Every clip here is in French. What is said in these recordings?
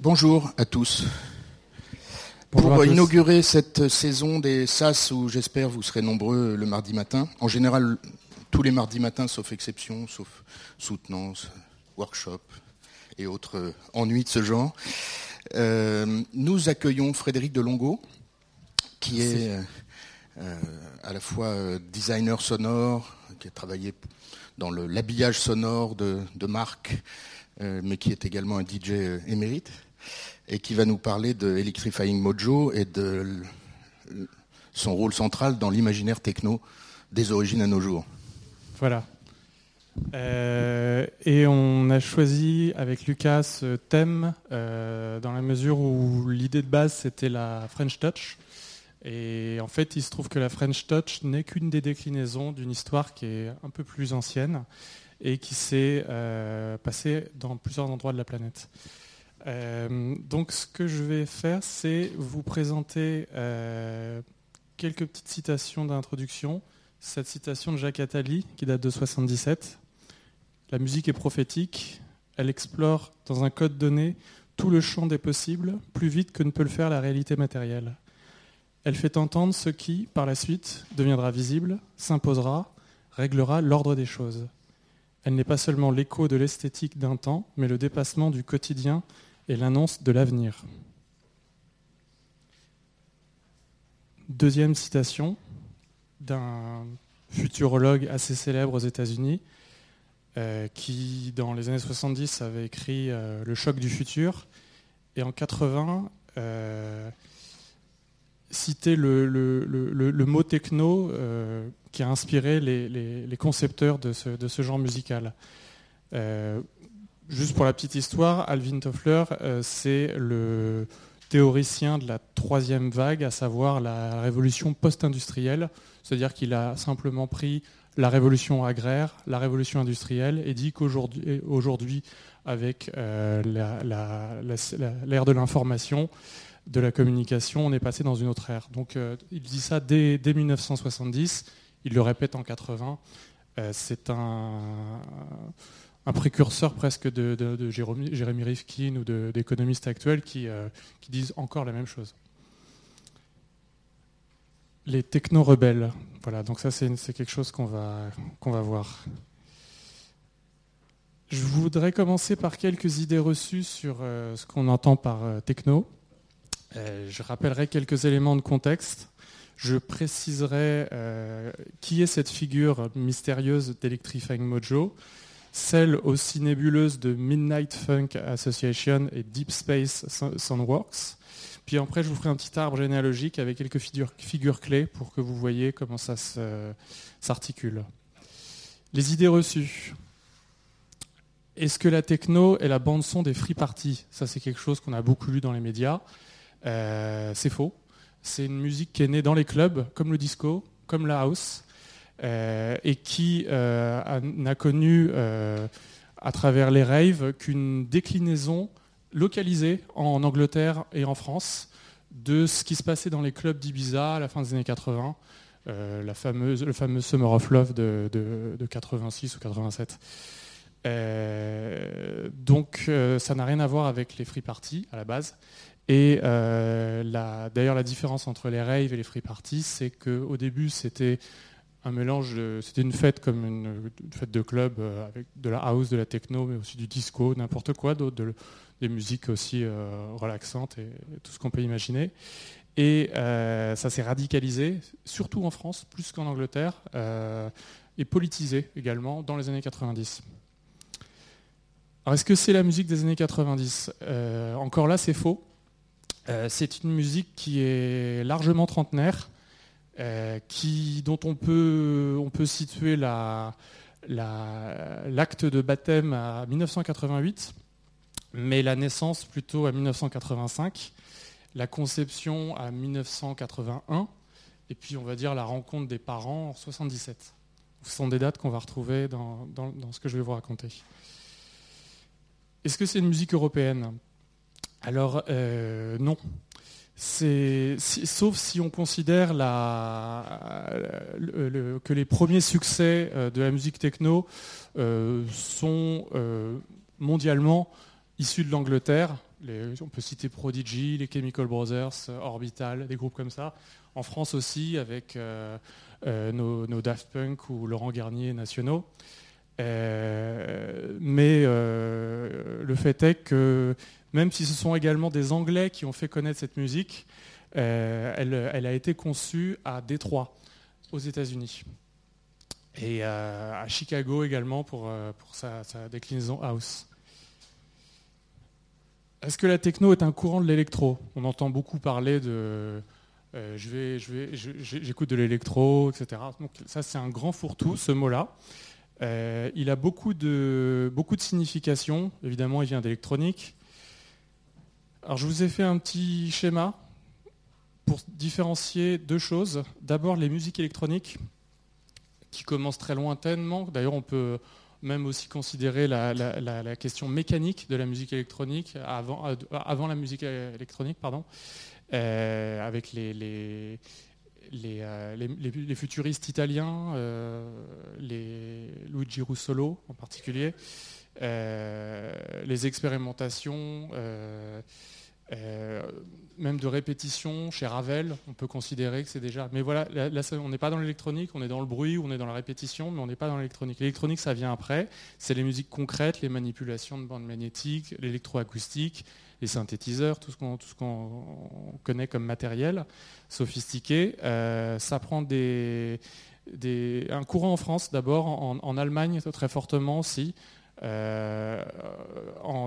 Bonjour à tous. Pour inaugurer cette saison des SAS où j'espère vous serez nombreux le mardi matin, en général tous les mardis matins sauf exception, sauf soutenance, workshop et autres ennuis de ce genre, euh, nous accueillons Frédéric Delongo, qui est euh, à la fois designer sonore, qui a travaillé dans l'habillage sonore de, marques, euh, mais qui est également un DJ émérite, et qui va nous parler de Electrifying Mojo et de son rôle central dans l'imaginaire techno des origines à nos jours. Voilà. Euh, et on a choisi avec Lucas ce thème euh, dans la mesure où l'idée de base c'était la French Touch. Et en fait, il se trouve que la French Touch n'est qu'une des déclinaisons d'une histoire qui est un peu plus ancienne et qui s'est euh, passée dans plusieurs endroits de la planète. Donc ce que je vais faire, c'est vous présenter quelques petites citations d'introduction. Cette citation de Jacques Attali, qui date de 77, la musique est prophétique, elle explore dans un code donné tout le champ des possibles, plus vite que ne peut le faire la réalité matérielle. Elle fait entendre ce qui, par la suite, deviendra visible, s'imposera, réglera l'ordre des choses. Elle n'est pas seulement l'écho de l'esthétique d'un temps, mais le dépassement du quotidien et l'annonce de l'avenir. Deuxième citation d'un futurologue assez célèbre aux États-Unis, euh, qui, dans les années 70, avait écrit euh, Le choc du futur, et en 80, euh, citait le, mot techno qui a inspiré les, concepteurs de ce, genre musical. Juste pour la petite histoire, Alvin Toffler, c'est le théoricien de la troisième vague, à savoir la révolution post-industrielle, c'est-à-dire qu'il a simplement pris la révolution agraire, la révolution industrielle, et dit qu'aujourd'hui, avec euh, l'ère de l'information, de la communication, on est passé dans une autre ère. Donc euh, il dit ça dès, 1970, il le répète en 80. Euh, c'est un, précurseur presque de, Jérémy, Rifkin ou d'économistes actuels qui disent encore la même chose les techno-rebelles. Voilà, donc ça c'est quelque chose qu'on va, qu'on va voir. Je voudrais commencer par quelques idées reçues sur euh, ce qu'on entend par euh, techno. Euh, je rappellerai quelques éléments de contexte. Je préciserai qui est cette figure mystérieuse d'Electrifying Mojo, celle aussi nébuleuse de Midnight Funk Association et Deep Space Soundworks. Puis après, je vous ferai un petit arbre généalogique avec quelques figures, clés pour que vous voyez comment ça s'articule. Les idées reçues. Est-ce que la techno est la bande-son des free parties? Ça, c'est quelque chose qu'on a beaucoup lu dans les médias. Euh, c'est faux. C'est une musique qui est née dans les clubs, comme le disco, comme la house, et qui euh, n'a connu, à travers les raves, qu'une déclinaison localisé en Angleterre et en France de ce qui se passait dans les clubs d'Ibiza à la fin des années 80, euh, la fameuse, le fameux Summer of Love de, 86 ou 87. Euh, donc euh, ça n'a rien à voir avec les free parties à la base. Et d'ailleurs la différence entre les raves et les free parties, c'est qu'au début c'était un mélange, c'était une fête comme une, fête de club avec de la house, de la techno, mais aussi du disco, n'importe quoi des musiques aussi euh, relaxantes et, tout ce qu'on peut imaginer. Et euh, ça s'est radicalisé, surtout en France, plus qu'en Angleterre, euh, et politisé également dans les années 90. Alors est-ce que c'est la musique des années 90 Encore là, c'est faux. c'est une musique qui est largement trentenaire, qui, dont on peut, on peut situer l'acte de baptême à 1988 mais la naissance plutôt à 1985, la conception à 1981, et puis on va dire la rencontre des parents en 77. Ce sont des dates qu'on va retrouver dans, ce que je vais vous raconter. Est-ce que c'est une musique européenne? Alors euh, non. Sauf si on considère que les premiers succès euh, de la musique techno euh, sont mondialement issus de l'Angleterre, on peut citer Prodigy, les Chemical Brothers, Orbital, des groupes comme ça. En France aussi, avec nos, nos, Daft Punk ou Laurent Garnier nationaux. mais le fait est que même si ce sont également des Anglais qui ont fait connaître cette musique, elle, elle, a été conçue à Détroit, aux États-Unis et à Chicago également pour, pour sa, déclinaison house. Est-ce que la techno est un courant de l'électro? On entend beaucoup parler de euh, je vais, j'écoute de l'électro, etc. Donc ça c'est un grand fourre-tout ce mot-là. Euh, il a beaucoup de, beaucoup de significations. Évidemment, il vient d'électronique. Alors je vous ai fait un petit schéma pour différencier deux choses. D'abord les musiques électroniques qui commencent très lointainement. D'ailleurs, on peut même aussi considérer la, question mécanique de la musique électronique avant, euh, la musique électronique, pardon, euh, avec les, euh, futuristes italiens, les Luigi Russolo en particulier, les expérimentations euh, même de répétition, chez Ravel, on peut considérer que c'est déjà. Mais voilà, là, on n'est pas dans l'électronique, on est dans le bruit, on est dans la répétition, mais on n'est pas dans l'électronique. L'électronique, ça vient après. C'est les musiques concrètes, les manipulations de bandes magnétiques, l'électroacoustique, les synthétiseurs, tout ce qu'on connaît comme matériel sophistiqué. Euh, ça prend des, un courant en France d'abord, en Allemagne très fortement aussi. Euh,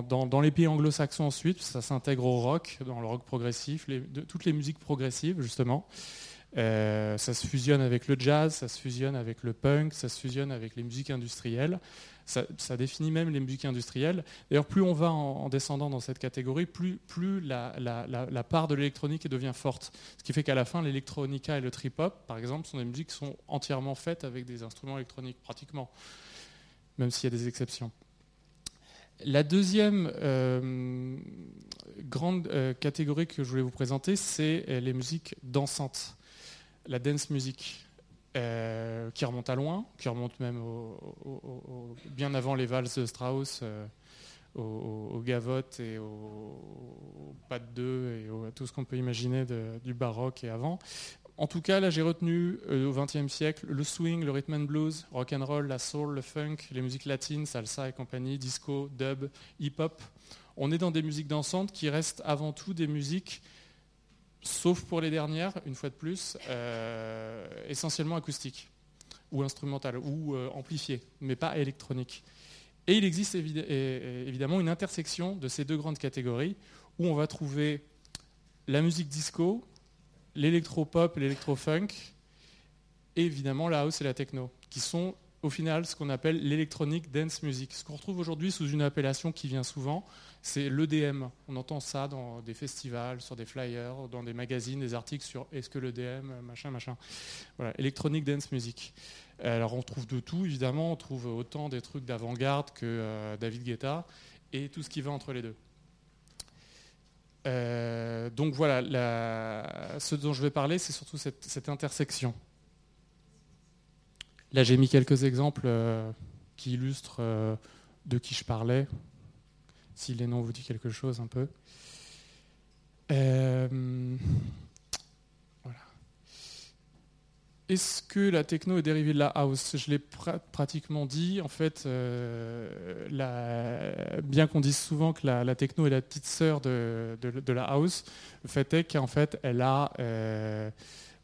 dans, les pays anglo-saxons ensuite, ça s'intègre au rock, dans le rock progressif, toutes les musiques progressives justement. Euh, ça se fusionne avec le jazz, ça se fusionne avec le punk, ça se fusionne avec les musiques industrielles. Ça, définit même les musiques industrielles. D'ailleurs, plus on va en, descendant dans cette catégorie, plus, la, la, part de l'électronique devient forte. Ce qui fait qu'à la fin, l'électronica et le trip-hop, par exemple, sont des musiques qui sont entièrement faites avec des instruments électroniques, pratiquement même s'il y a des exceptions. La deuxième euh, grande euh, catégorie que je voulais vous présenter, c'est euh, les musiques dansantes, la dance music, qui remonte à loin, qui remonte même bien avant les valses de Strauss, au, gavotte et au, pas de deux et à tout ce qu'on peut imaginer du baroque et avant. En tout cas, là, j'ai retenu euh, au XXe siècle le swing, le rhythm and blues, rock and roll, la soul, le funk, les musiques latines, salsa et compagnie, disco, dub, hip-hop. On est dans des musiques dansantes qui restent avant tout des musiques, sauf pour les dernières, une fois de plus, euh, essentiellement acoustiques ou instrumentales ou euh, amplifiées, mais pas électroniques. Et il existe évidemment une intersection de ces deux grandes catégories où on va trouver la musique disco, l'électro-pop, l'électro-funk, et évidemment la house et la techno, qui sont au final ce qu'on appelle l'électronique dance music. Ce qu'on retrouve aujourd'hui sous une appellation qui vient souvent, c'est l'EDM. On entend ça dans des festivals, sur des flyers, dans des magazines, des articles sur est-ce que l'EDM, machin, machin. Voilà, électronique dance music. Alors on trouve de tout, évidemment, on trouve autant des trucs d'avant-garde que euh, David Guetta, et tout ce qui va entre les deux. Euh, donc voilà, ce dont je vais parler, c'est surtout cette, intersection. Là, j'ai mis quelques exemples euh, qui illustrent euh, de qui je parlais, si les noms vous disent quelque chose un peu. Est-ce que la techno est dérivée de la house? Je l'ai pratiquement dit. En fait, euh, bien qu'on dise souvent que la, techno est la petite sœur de, la house, le fait est qu'en fait, elle a, euh,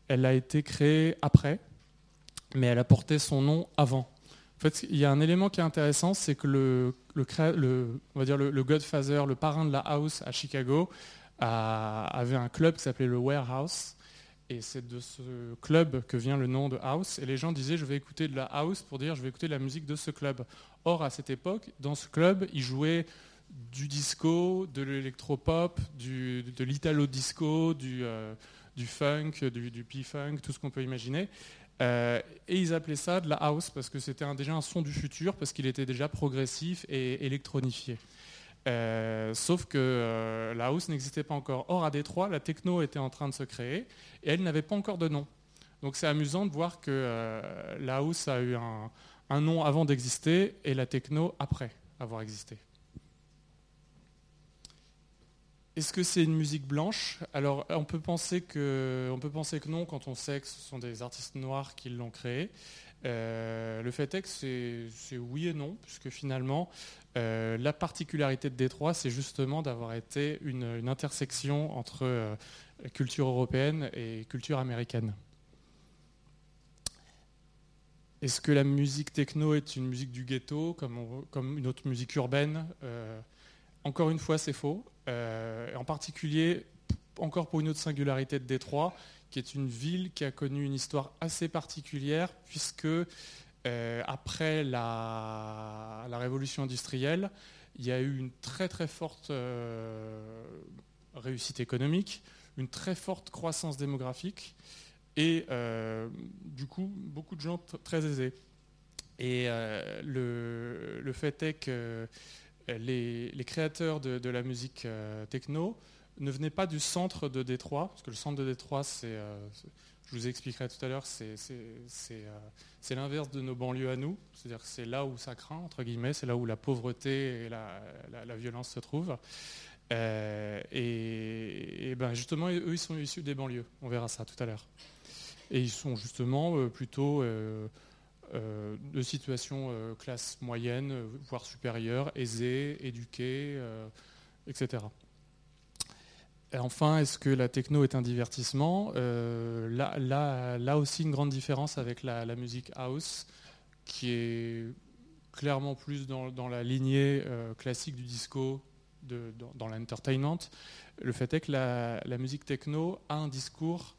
elle a été créée après, mais elle a porté son nom avant. En fait, il y a un élément qui est intéressant, c'est que le, on va dire le, Godfather, le parrain de la house à Chicago, avait un club qui s'appelait le Warehouse et c'est de ce club que vient le nom de House. Et les gens disaient, je vais écouter de la House pour dire, je vais écouter la musique de ce club. Or, à cette époque, dans ce club, ils jouaient du disco, de l'électropop, de l'italo-disco, du, euh, du, funk, du, du p-funk, tout ce qu'on peut imaginer. Euh, et ils appelaient ça de la house parce que c'était déjà un son du futur, parce qu'il était déjà progressif et électronifié. Euh, sauf que euh, la house n'existait pas encore. Or, à Détroit, la techno était en train de se créer et elle n'avait pas encore de nom. Donc c'est amusant de voir que euh, la house a eu un, nom avant d'exister et la techno après avoir existé. est-ce que c'est une musique blanche? Alors, on peut, penser que, on peut penser que non quand on sait que ce sont des artistes noirs qui l'ont créé. Euh, le fait est que c'est oui et non, puisque finalement, euh, la particularité de Détroit, c'est justement d'avoir été une, intersection entre euh, culture européenne et culture américaine. Est-ce que la musique techno est une musique du ghetto, comme, comme une autre musique urbaine? Encore une fois, c'est faux. en particulier, encore pour une autre singularité de Détroit, qui est une ville qui a connu une histoire assez particulière, puisque euh, après la, révolution industrielle, il y a eu une très très forte euh, réussite économique, une très forte croissance démographique, et euh, du coup, beaucoup de gens très aisés. Et le, fait est que les, créateurs de, la musique techno ne venait pas du centre de Détroit, parce que le centre de Détroit, c'est, je vous expliquerai tout à l'heure, c'est, euh, l'inverse de nos banlieues à nous, c'est-à-dire c'est là où ça craint, entre guillemets, c'est là où la pauvreté et la, violence se trouvent. Euh, et, ben justement, eux, ils sont issus des banlieues, on verra ça tout à l'heure. Et ils sont justement plutôt de situation classe moyenne, voire supérieure, aisée, éduquée, etc. Enfin, est-ce que la techno est un divertissement euh, là, aussi, une grande différence avec la, musique house, qui est clairement plus dans, la lignée euh, classique du disco, dans, l'entertainment. Le fait est que la, musique techno a un discours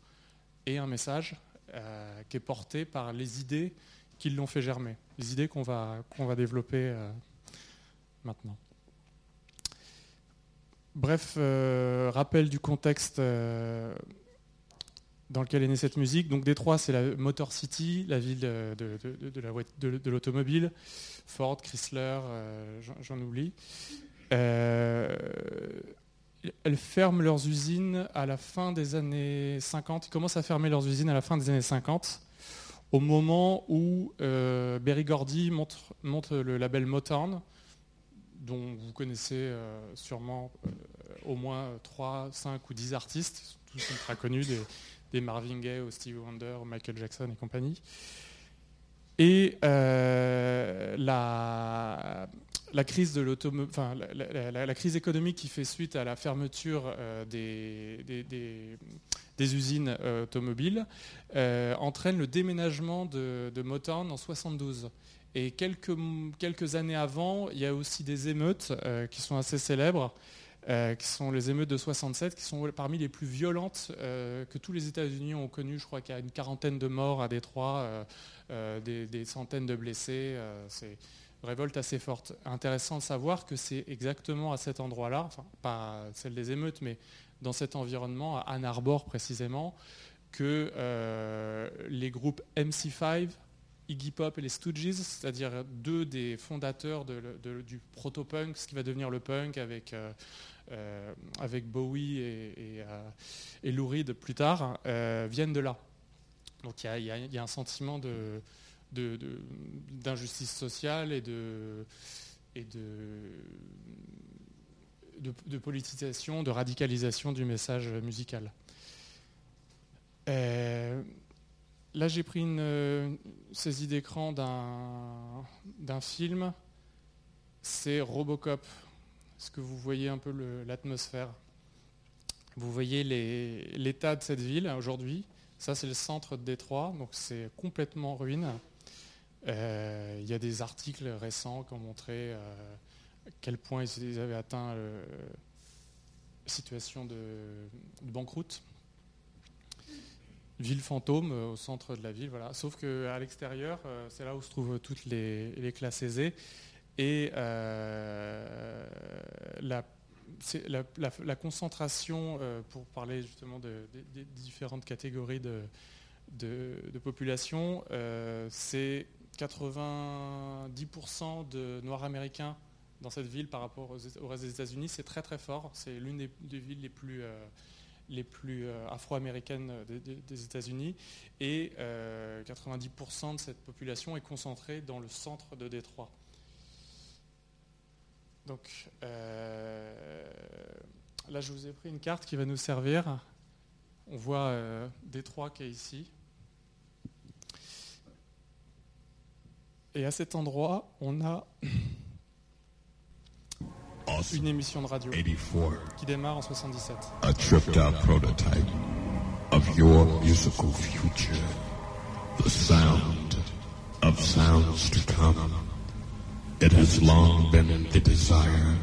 et un message euh, qui est porté par les idées qui l'ont fait germer, les idées qu'on va, qu'on va développer maintenant. Bref, euh, rappel du contexte euh, dans lequel est née cette musique. Donc Détroit, c'est la Motor City, la ville de, l'automobile. Ford, Chrysler, euh, j'en oublie. elles ferment leurs usines à la fin des années 50. Ils commencent à fermer leurs usines à la fin des années 50, au moment où Berry Gordy monte, monte le label Motown dont vous connaissez euh, sûrement euh, au moins 3, 5 ou 10 artistes, tous ultra connus, des, Marvin Gaye au Stevie Wonder, Michael Jackson et compagnie. Et euh, la, crise de enfin, la, crise économique qui fait suite à la fermeture des, des, usines automobiles entraîne le déménagement de, de Motown en 72. Et quelques, années avant, il y a aussi des émeutes euh, qui sont assez célèbres, euh, qui sont les émeutes de 67, qui sont parmi les plus violentes euh, que tous les États-Unis ont connues. Je crois qu'il y a une quarantaine de morts à Détroit, des, centaines de blessés. c'est une révolte assez forte. Intéressant de savoir que c'est exactement à cet endroit-là, enfin pas celle des émeutes, mais dans cet environnement, à Ann Arbor précisément, que les groupes MC5, Iggy Pop et les Stooges, c'est-à-dire deux des fondateurs du proto-punk, ce qui va devenir le punk avec, euh, euh, Bowie et, et, Lou Reed plus tard, euh, viennent de là. Donc il y, a, un sentiment d'injustice sociale et de, politisation, de radicalisation du message musical. Là, j'ai pris une euh, saisie d'écran d'un film. C'est Robocop. Est-ce que vous voyez un peu l'atmosphère? Vous voyez l'état de cette ville aujourd'hui. Ça, c'est le centre de Détroit, donc c'est complètement ruine. Euh, il y a des articles récents qui ont montré euh, à quel point ils avaient atteint la situation de banqueroute ville fantôme euh, au centre de la ville. Voilà. Sauf qu'à l'extérieur, euh, c'est là où se trouvent toutes les, classes aisées. Et euh, la, concentration, pour parler justement des différentes catégories de, de, population, c'est 90% de Noirs américains dans cette ville par rapport au reste des États-Unis. C'est très très fort. C'est l'une des, villes les plus les plus euh, afro-américaines des, États-Unis. Et 90% euh, de cette population est concentrée dans le centre de Détroit. Donc, euh, Là, je vous ai pris une carte qui va nous servir. On voit euh, Détroit qui est ici. Et à cet endroit, on a une émission de radio qui démarre en 77. A tripped out prototype of your musical future. The sound of sounds to come. It has long been the desire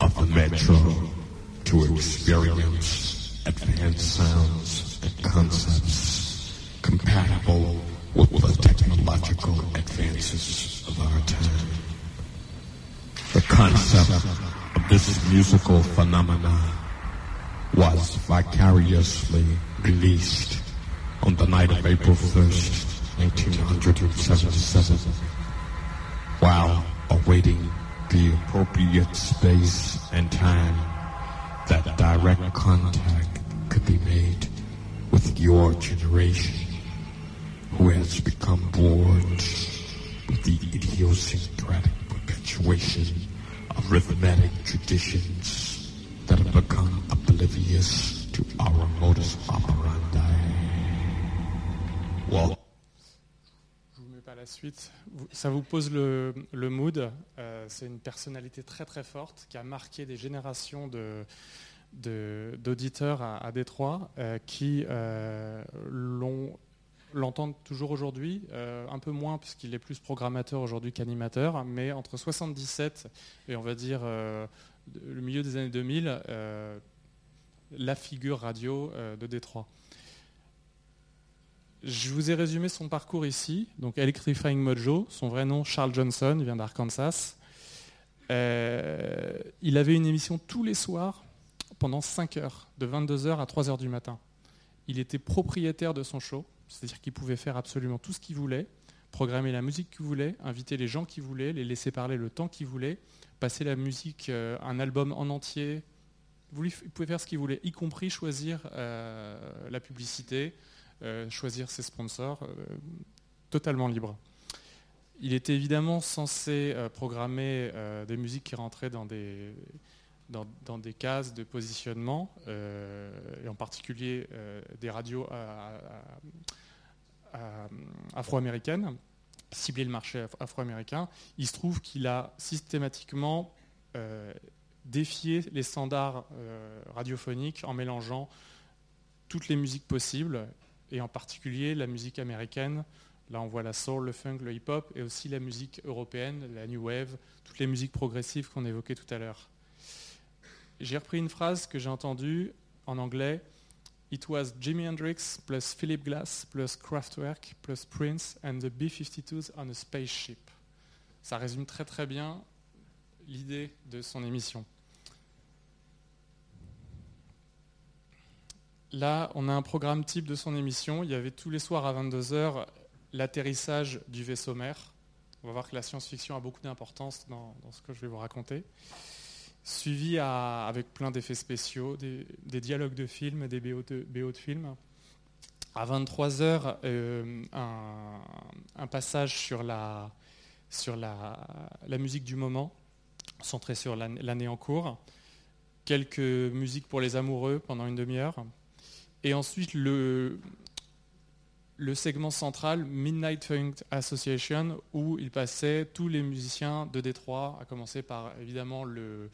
of the metro to experience advanced sounds and concepts compatible with the technological advances of our time. The concept of this musical phenomena was vicariously released on the night of April 1st, 1977, while awaiting the appropriate space and time that direct contact could be made with your generation who has become bored with the idiosyncratic perpetuation of rhythmic traditions that have become oblivious to our modus operandi. La suite. Ça vous pose le, mood. Euh, c'est une personnalité très très forte qui a marqué des générations de, d'auditeurs à, Détroit euh, qui euh, l'entendent toujours aujourd'hui, un peu moins puisqu'il est plus programmateur aujourd'hui qu'animateur, mais entre 77 et on va dire le milieu des années 2000, la figure radio de Détroit. Je vous ai résumé son parcours ici. Donc Electrifying Mojo, son vrai nom Charles Johnson, il vient d'Arkansas. Euh, il avait une émission tous les soirs pendant 5 heures, de 22h à 3h du matin. Il était propriétaire de son show, c'est-à-dire qu'il pouvait faire absolument tout ce qu'il voulait, programmer la musique qu'il voulait, inviter les gens qu'il voulait, les laisser parler le temps qu'il voulait, passer la musique, euh, un album en entier. Il pouvait faire ce qu'il voulait, y compris choisir euh, la publicité, euh, choisir ses sponsors, totalement libre. Il était évidemment censé programmer des musiques qui rentraient dans des, dans, des cases de positionnement, et en particulier des radios afro-américaines, cibler le marché afro-américain. Il se trouve qu'il a systématiquement défié les standards radiophoniques en mélangeant toutes les musiques possibles et en particulier la musique américaine. Là, on voit la soul, le funk, le hip-hop, et aussi la musique européenne, la new wave, toutes les musiques progressives qu'on évoquait tout à l'heure. J'ai repris une phrase que j'ai entendue en anglais. It was Jimi Hendrix plus Philip Glass plus Kraftwerk plus Prince and the B-52s on a spaceship. Ça résume très très bien l'idée de son émission. Là, on a un programme type de son émission. Il y avait tous les soirs à 22h l'atterrissage du vaisseau mère. On va voir que la science-fiction a beaucoup d'importance dans, ce que je vais vous raconter. Suivi avec plein d'effets spéciaux, des, dialogues de films, des BO de, films. À 23h, euh, un, passage sur, la, sur la, musique du moment, centré sur l'année en cours. Quelques musiques pour les amoureux pendant une demi-heure et ensuite, le, le segment central, Midnight Funk Association, où il passait tous les musiciens de Détroit, à commencer par évidemment le,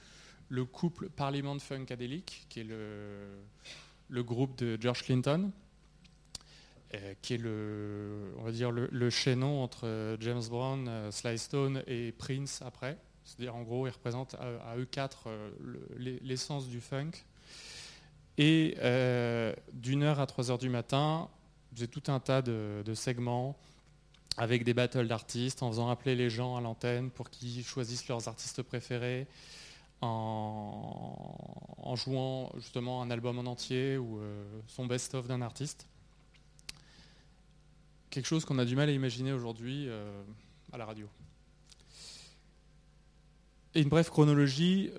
le couple Parliament Funkadelic, qui est le, le groupe de George Clinton, euh, qui est le, on va dire le, chaînon entre James Brown, euh, Sly Stone et Prince après. C'est-à-dire en gros, ils représentent à eux quatre euh, l'essence du funk. Et euh, d'une heure à trois heures du matin, j'ai tout un tas de, segments avec des battles d'artistes, en faisant appeler les gens à l'antenne pour qu'ils choisissent leurs artistes préférés, en, jouant justement un album en entier ou euh, son best-of d'un artiste. Quelque chose qu'on a du mal à imaginer aujourd'hui euh, à la radio. Et une brève chronologie,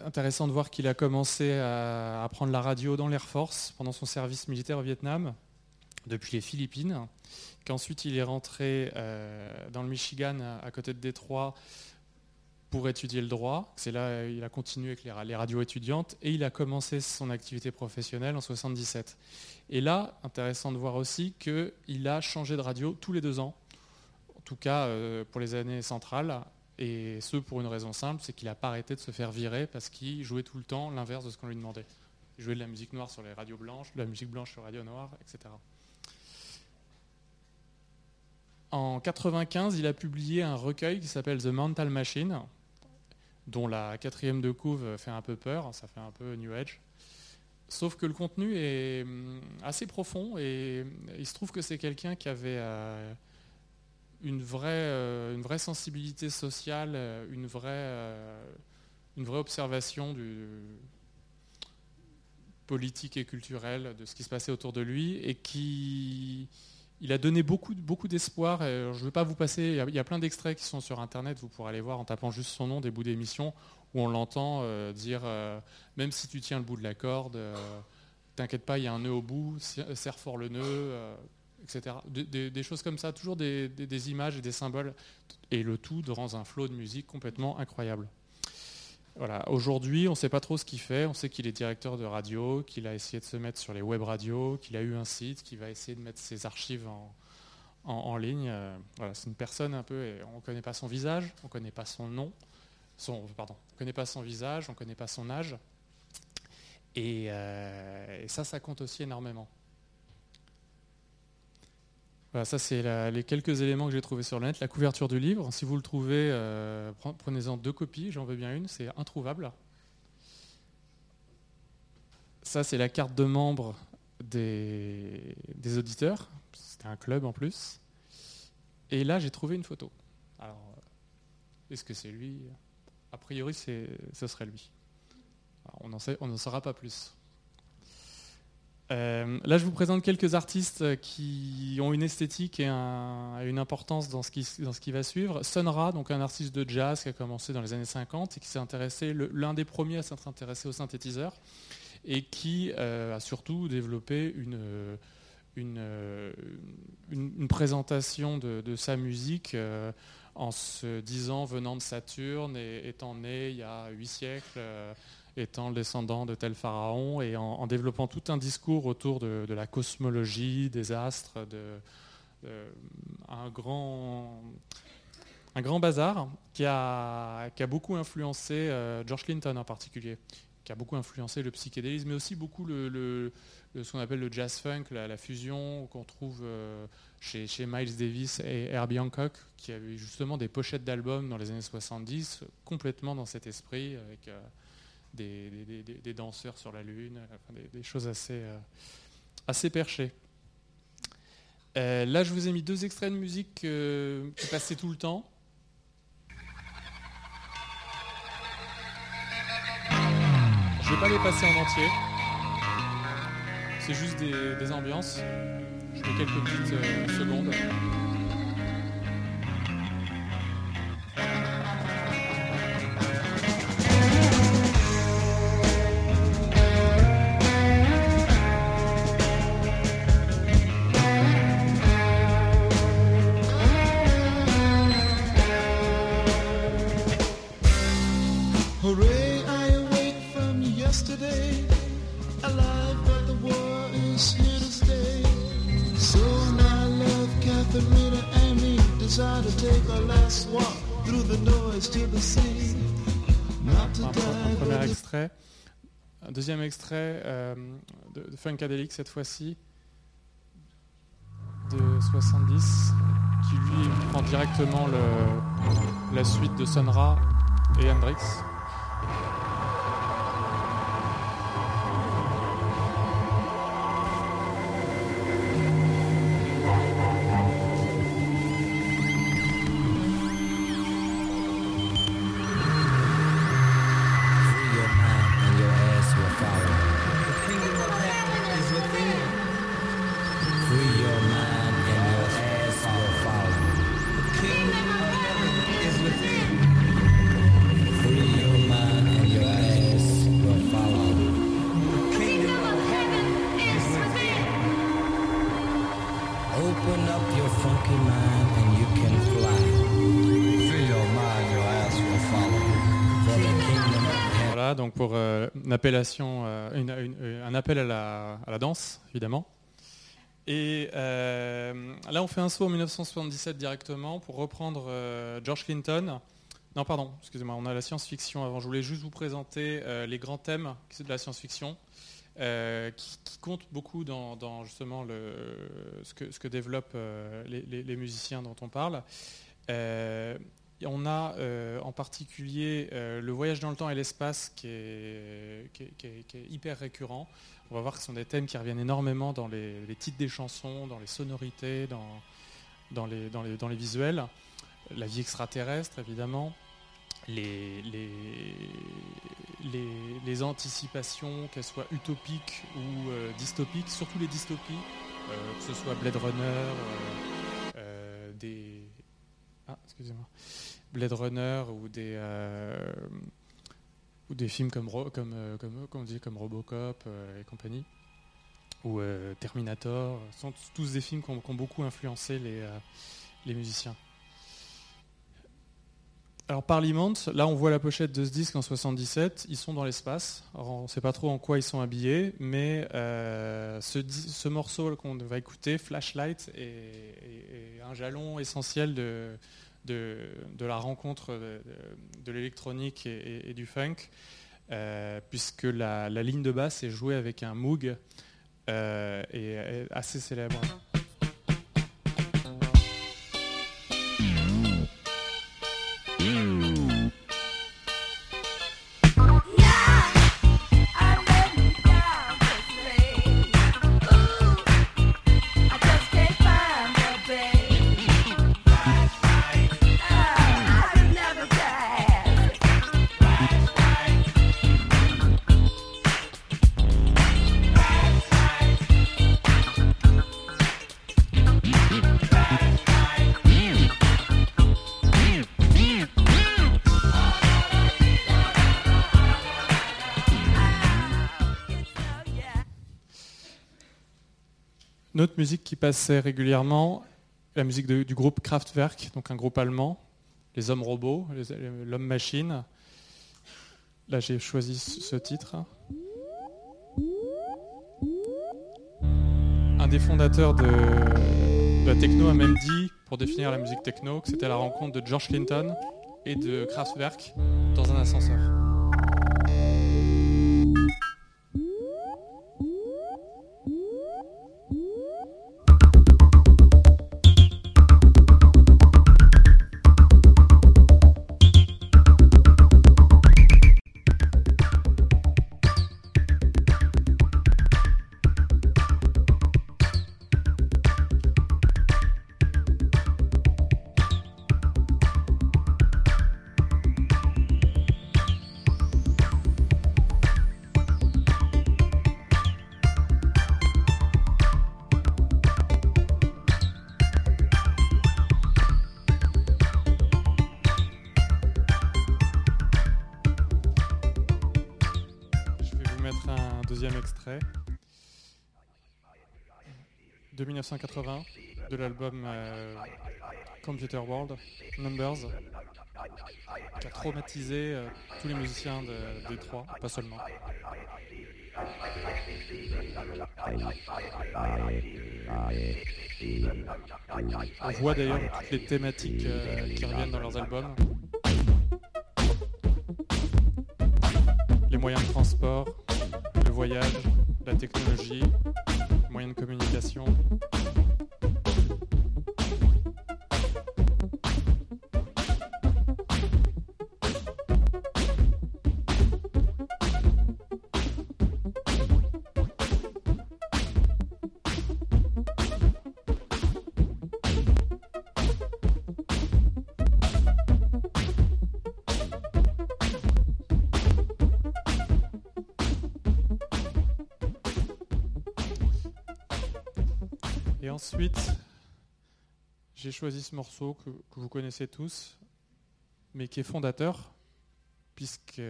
intéressant de voir qu'il a commencé à apprendre la radio dans l'Air Force pendant son service militaire au Vietnam, depuis les Philippines, qu'ensuite il est rentré euh, dans le Michigan, à côté de Détroit, pour étudier le droit. C'est là il a continué avec les radios étudiantes et il a commencé son activité professionnelle en 77. Et là, intéressant de voir aussi qu'il a changé de radio tous les deux ans, en tout cas euh, pour les années centrales, et ce pour une raison simple, c'est qu'il n'a pas arrêté de se faire virer parce qu'il jouait tout le temps l'inverse de ce qu'on lui demandait. Il jouait de la musique noire sur les radios blanches, de la musique blanche sur les radios noires, etc. En 95, il a publié un recueil qui s'appelle The Mental Machine, dont la quatrième de couve fait un peu peur, ça fait un peu New Age. Sauf que le contenu est hum, assez profond et il se trouve que c'est quelqu'un qui avait euh, une, vraie, euh, une vraie sensibilité sociale, euh, une vraie, une vraie observation du, politique et culturelle de ce qui se passait autour de lui et qui il a donné beaucoup, d'espoir. Je ne vais pas vous passer, il y a plein d'extraits qui sont sur Internet, vous pourrez aller voir en tapant juste son nom, des bouts d'émissions, où on l'entend euh, dire, euh, même si tu tiens le bout de la corde, euh, t'inquiète pas, il y a un nœud au bout, serre fort le nœud, etc. Des, choses comme ça, toujours des, des, images et des symboles, et le tout dans un flot de musique complètement incroyable. Voilà. Aujourd'hui, on ne sait pas trop ce qu'il fait. On sait qu'il est directeur de radio, qu'il a essayé de se mettre sur les web radios, qu'il a eu un site, qu'il va essayer de mettre ses archives en, ligne. Euh, voilà, c'est une personne un peu. On ne connaît pas son visage, on ne connaît pas son nom, son, pardon, on ne connaît pas son visage, on ne connaît pas son âge. Euh, et ça, ça compte aussi énormément ça c'est les quelques éléments que j'ai trouvés sur le net. La couverture du livre, si vous le trouvez, euh, prenez-en deux copies, j'en veux bien une, c'est introuvable. Ça c'est la carte de membre des, auditeurs, c'était un club en plus. Et là j'ai trouvé une photo. Alors, est-ce que c'est lui? A priori ce serait lui. on n'en saura pas plus. Euh, là, je vous présente quelques artistes qui ont une esthétique et une importance dans ce, qui, va suivre. Sun Ra, donc un artiste de jazz qui a commencé dans les années 50 et qui s'est intéressé, l'un des premiers à s'être intéressé au synthétiseur et qui euh, a surtout développé une, présentation de, sa musique euh, en se disant venant de Saturne et étant né il y a huit siècles étant le descendant de tel pharaon et en, développant tout un discours autour de, la cosmologie, des astres, de, un, grand, un grand bazar qui a, qui a beaucoup influencé euh, George Clinton en particulier, qui a beaucoup influencé le psychédélisme, mais aussi beaucoup le, ce qu'on appelle le jazz funk, la, fusion qu'on trouve euh, chez, Miles Davis et Herbie Hancock, qui avaient justement des pochettes d'albums dans les années 70, complètement dans cet esprit, avec euh, des, danseurs sur la Lune, des, choses assez, euh, assez perchées. Euh, là, je vous ai mis deux extraits de musique euh, qui passaient tout le temps. Je ne vais pas les passer en entier. C'est juste des, ambiances. Je mets quelques petites secondes. Deuxième extrait euh, de, Funkadelic cette fois-ci, de 70, qui lui prend directement la suite de Sonra et Hendrix. Appellation, un appel à la, danse, évidemment. Et là, on fait un saut en 1977 directement pour reprendre George Clinton. Non, pardon, excusez-moi, on a la science-fiction avant. Je voulais juste vous présenter les grands thèmes de la science-fiction. Euh, qui, compte beaucoup dans, justement ce, que, développent euh, les, musiciens dont on parle. Euh, on a en particulier le voyage dans le temps et l'espace qui est, hyper récurrent. On va voir que ce sont des thèmes qui reviennent énormément dans les, titres des chansons, dans les sonorités, dans les visuels. La vie extraterrestre, évidemment les, anticipations, qu'elles soient utopiques ou euh, dystopiques, surtout les dystopies, euh, que ce soit Blade Runner, euh, des. Ah, excusez-moi. Blade Runner ou des. des films comme, dit, comme Robocop et compagnie, ou Terminator, sont tous des films qui ont, beaucoup influencé les, musiciens. Alors Parliament, là on voit la pochette de ce disque en 77, ils sont dans l'espace. on ne sait pas trop en quoi ils sont habillés, mais euh, ce, morceau qu'on va écouter, Flashlight, est, un jalon essentiel de, la rencontre de, l'électronique et, du funk, euh, puisque la, ligne de basse est jouée avec un Moog euh, et assez célèbre. musique qui passait régulièrement, la musique du groupe Kraftwerk, donc un groupe allemand, les hommes robots, l'homme machine. Là, j'ai choisi ce titre. Un des fondateurs de, de la techno a même dit, pour définir la musique techno, que c'était la rencontre de George Clinton et de Kraftwerk dans un ascenseur. De 1980 de l'album euh, Computer World Numbers qui a traumatisé euh, tous les musiciens de Détroit, pas seulement. On voit d'ailleurs toutes les thématiques euh, qui reviennent dans leurs albums. Les moyens de transport, le voyage, la technologie, communication. Ensuite, j'ai choisi ce morceau que, vous connaissez tous, mais qui est fondateur, puisque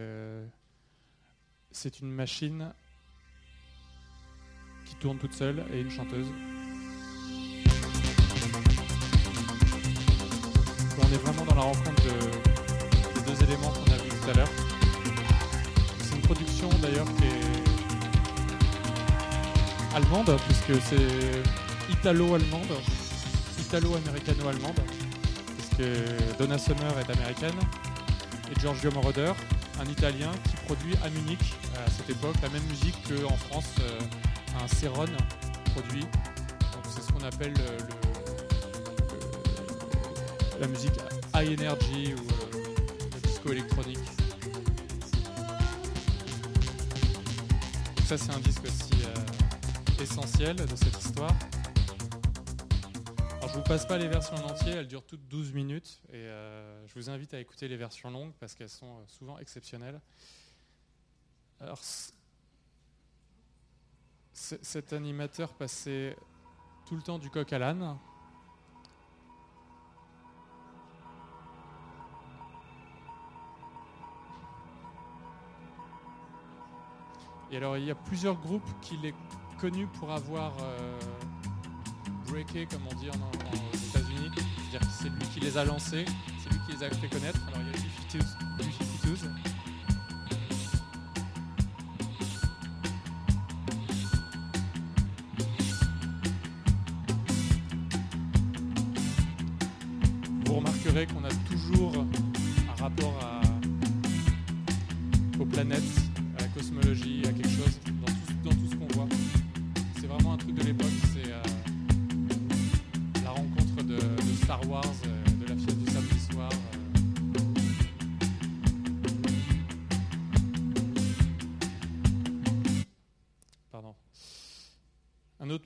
c'est une machine qui tourne toute seule et une chanteuse. On est vraiment dans la rencontre de, des deux éléments qu'on a vus tout à l'heure. C'est une production d'ailleurs qui est allemande, puisque c'est italo-allemande, italo-américano-allemande, puisque Donna Summer est américaine, et Giorgio Moroder, un Italien qui produit à Munich à cette époque la même musique qu'en France euh, un Céron produit. c'est ce qu'on appelle la musique high energy ou euh, disco électronique. ça c'est un disque aussi euh, essentiel de cette histoire. Vous passe pas les versions en entier, elles durent toutes 12 minutes et euh, je vous invite à écouter les versions longues parce qu'elles sont euh, souvent exceptionnelles. Alors cet animateur passait tout le temps du coq à l'âne. Et alors il y a plusieurs groupes qu'il est connu pour avoir euh, comme on dit aux États-Unis. C'est-à-dire que c'est lui qui les a lancés, c'est lui qui les a fait connaître. Alors il y a les 52 Vous remarquerez qu'on a toujours un rapport aux planètes cosmologie, à quelque chose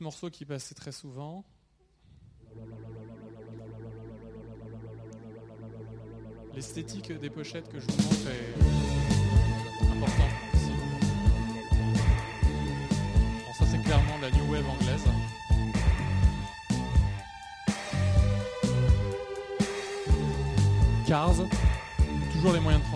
morceau qui passait très souvent. L'esthétique des pochettes que je vous montre est importante. clairement la new wave anglaise. Cars, toujours les moyens de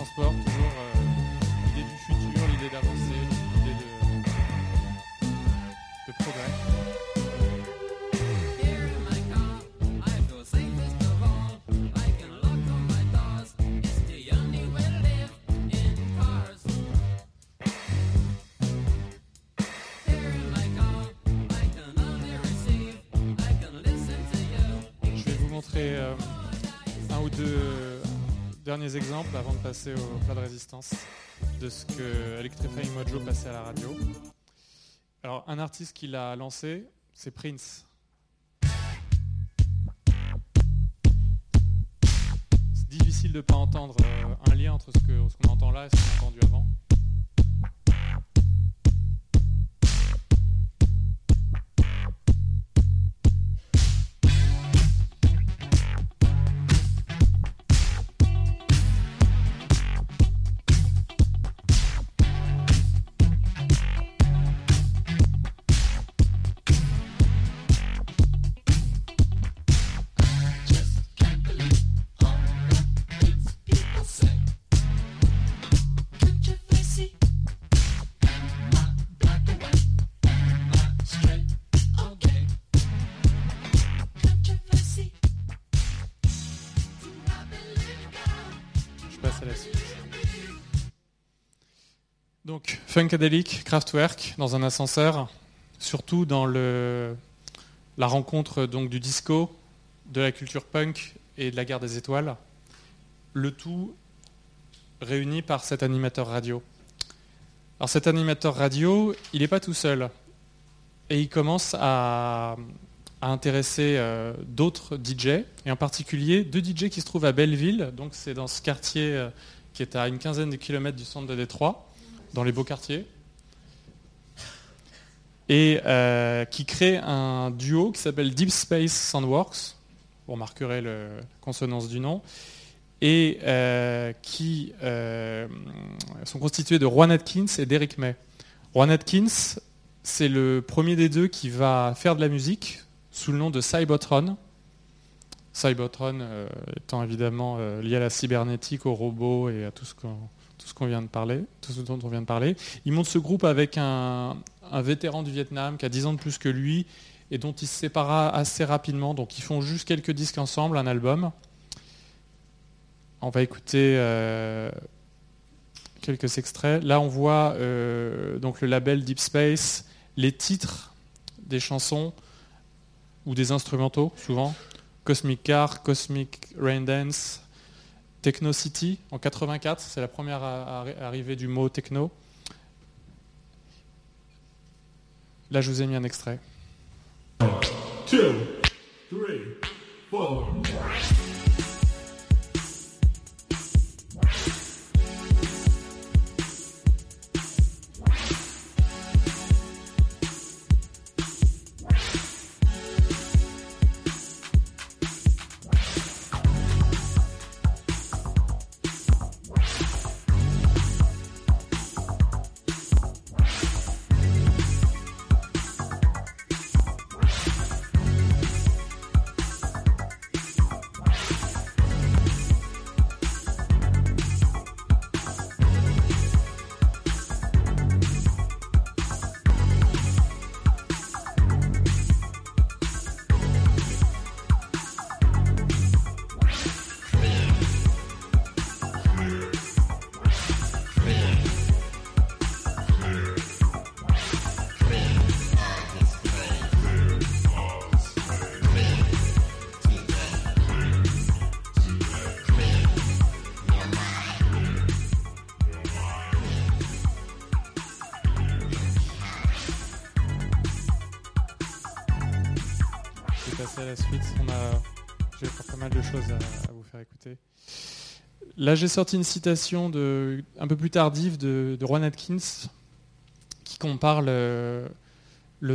derniers exemples avant de passer au plat de résistance de ce que Electrifying Mojo passait à la radio. Alors, un artiste qui l'a lancé, c'est Prince. C'est difficile de ne pas entendre euh, un lien entre ce qu'on ce entend là et ce qu'on a entendu avant. Funkadelic, Kraftwerk, dans un ascenseur, surtout dans le, la rencontre donc du disco, de la culture punk et de la guerre des étoiles, le tout réuni par cet animateur radio. Alors cet animateur radio, il n'est pas tout seul, et il commence à, intéresser euh, d'autres DJ, et en particulier deux DJ qui se trouvent à Belleville, donc c'est dans ce quartier euh, qui est à une quinzaine de kilomètres du centre de Détroit dans les beaux quartiers, et euh, qui crée un duo qui s'appelle Deep Space Soundworks, vous remarquerez la consonance du nom, et euh, qui euh, sont constitués de Juan Atkins et d'Eric May. Juan Atkins, c'est le premier des deux qui va faire de la musique sous le nom de Cybotron. Cybotron étant évidemment lié à la cybernétique, aux robots et à tout ce qu'on tout ce qu'on vient de parler, tout ce dont on vient de parler. Il monte ce groupe avec un, vétéran du Vietnam qui a 10 ans de plus que lui et dont il se sépara assez rapidement. Donc ils font juste quelques disques ensemble, un album. On va écouter euh, quelques extraits. Là, on voit donc le label Deep Space, les titres des chansons ou des instrumentaux, souvent. Cosmic Car, Cosmic Rain Dance, Techno City en 84, c'est la première arrivée du mot techno. Là, je vous ai mis un extrait. Là, j'ai sorti une citation de, un peu plus tardive de, de Ron Atkins qui compare le,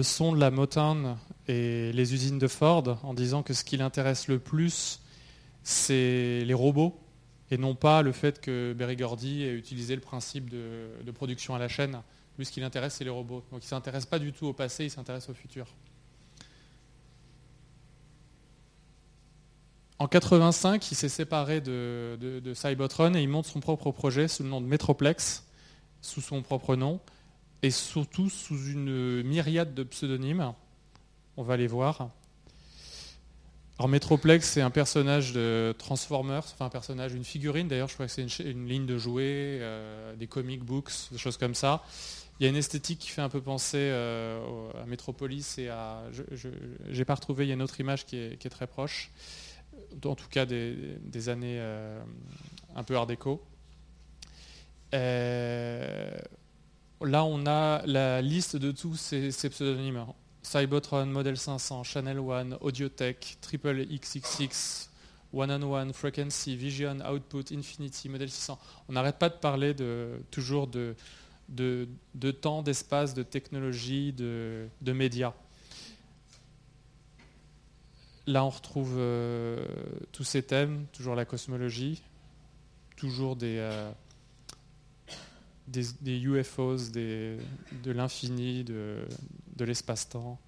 son de la Motown et les usines de Ford en disant que ce qui l'intéresse le plus, c'est les robots et non pas le fait que Berry Gordy ait utilisé le principe de, de production à la chaîne. Lui, ce qui l'intéresse, c'est les robots. Donc il ne s'intéresse pas du tout au passé, il s'intéresse au futur. En 85, il s'est séparé de, Cybotron et il monte son propre projet sous le nom de Metroplex, sous son propre nom, et surtout sous une myriade de pseudonymes. On va les voir. Alors Metroplex, c'est un personnage de Transformers, enfin un personnage, une figurine d'ailleurs, je crois que c'est une, ligne de jouets, euh, des comic books, des choses comme ça. Il y a une esthétique qui fait un peu penser euh, à Metropolis et à... Je n'ai pas retrouvé, il y a une autre image qui est très proche en tout cas des, années euh, un peu art déco. Euh, là, on a la liste de tous ces, pseudonymes. Cybotron, Model 500, Channel One, Audiotech, Triple XXX, One on One, Frequency, Vision, Output, Infinity, Model 600. On n'arrête pas de parler de, toujours de, temps, d'espace, de technologie, de médias. Là, on retrouve euh, tous ces thèmes, toujours la cosmologie, toujours des, euh, UFOs, de l'infini, de, de l'espace-temps.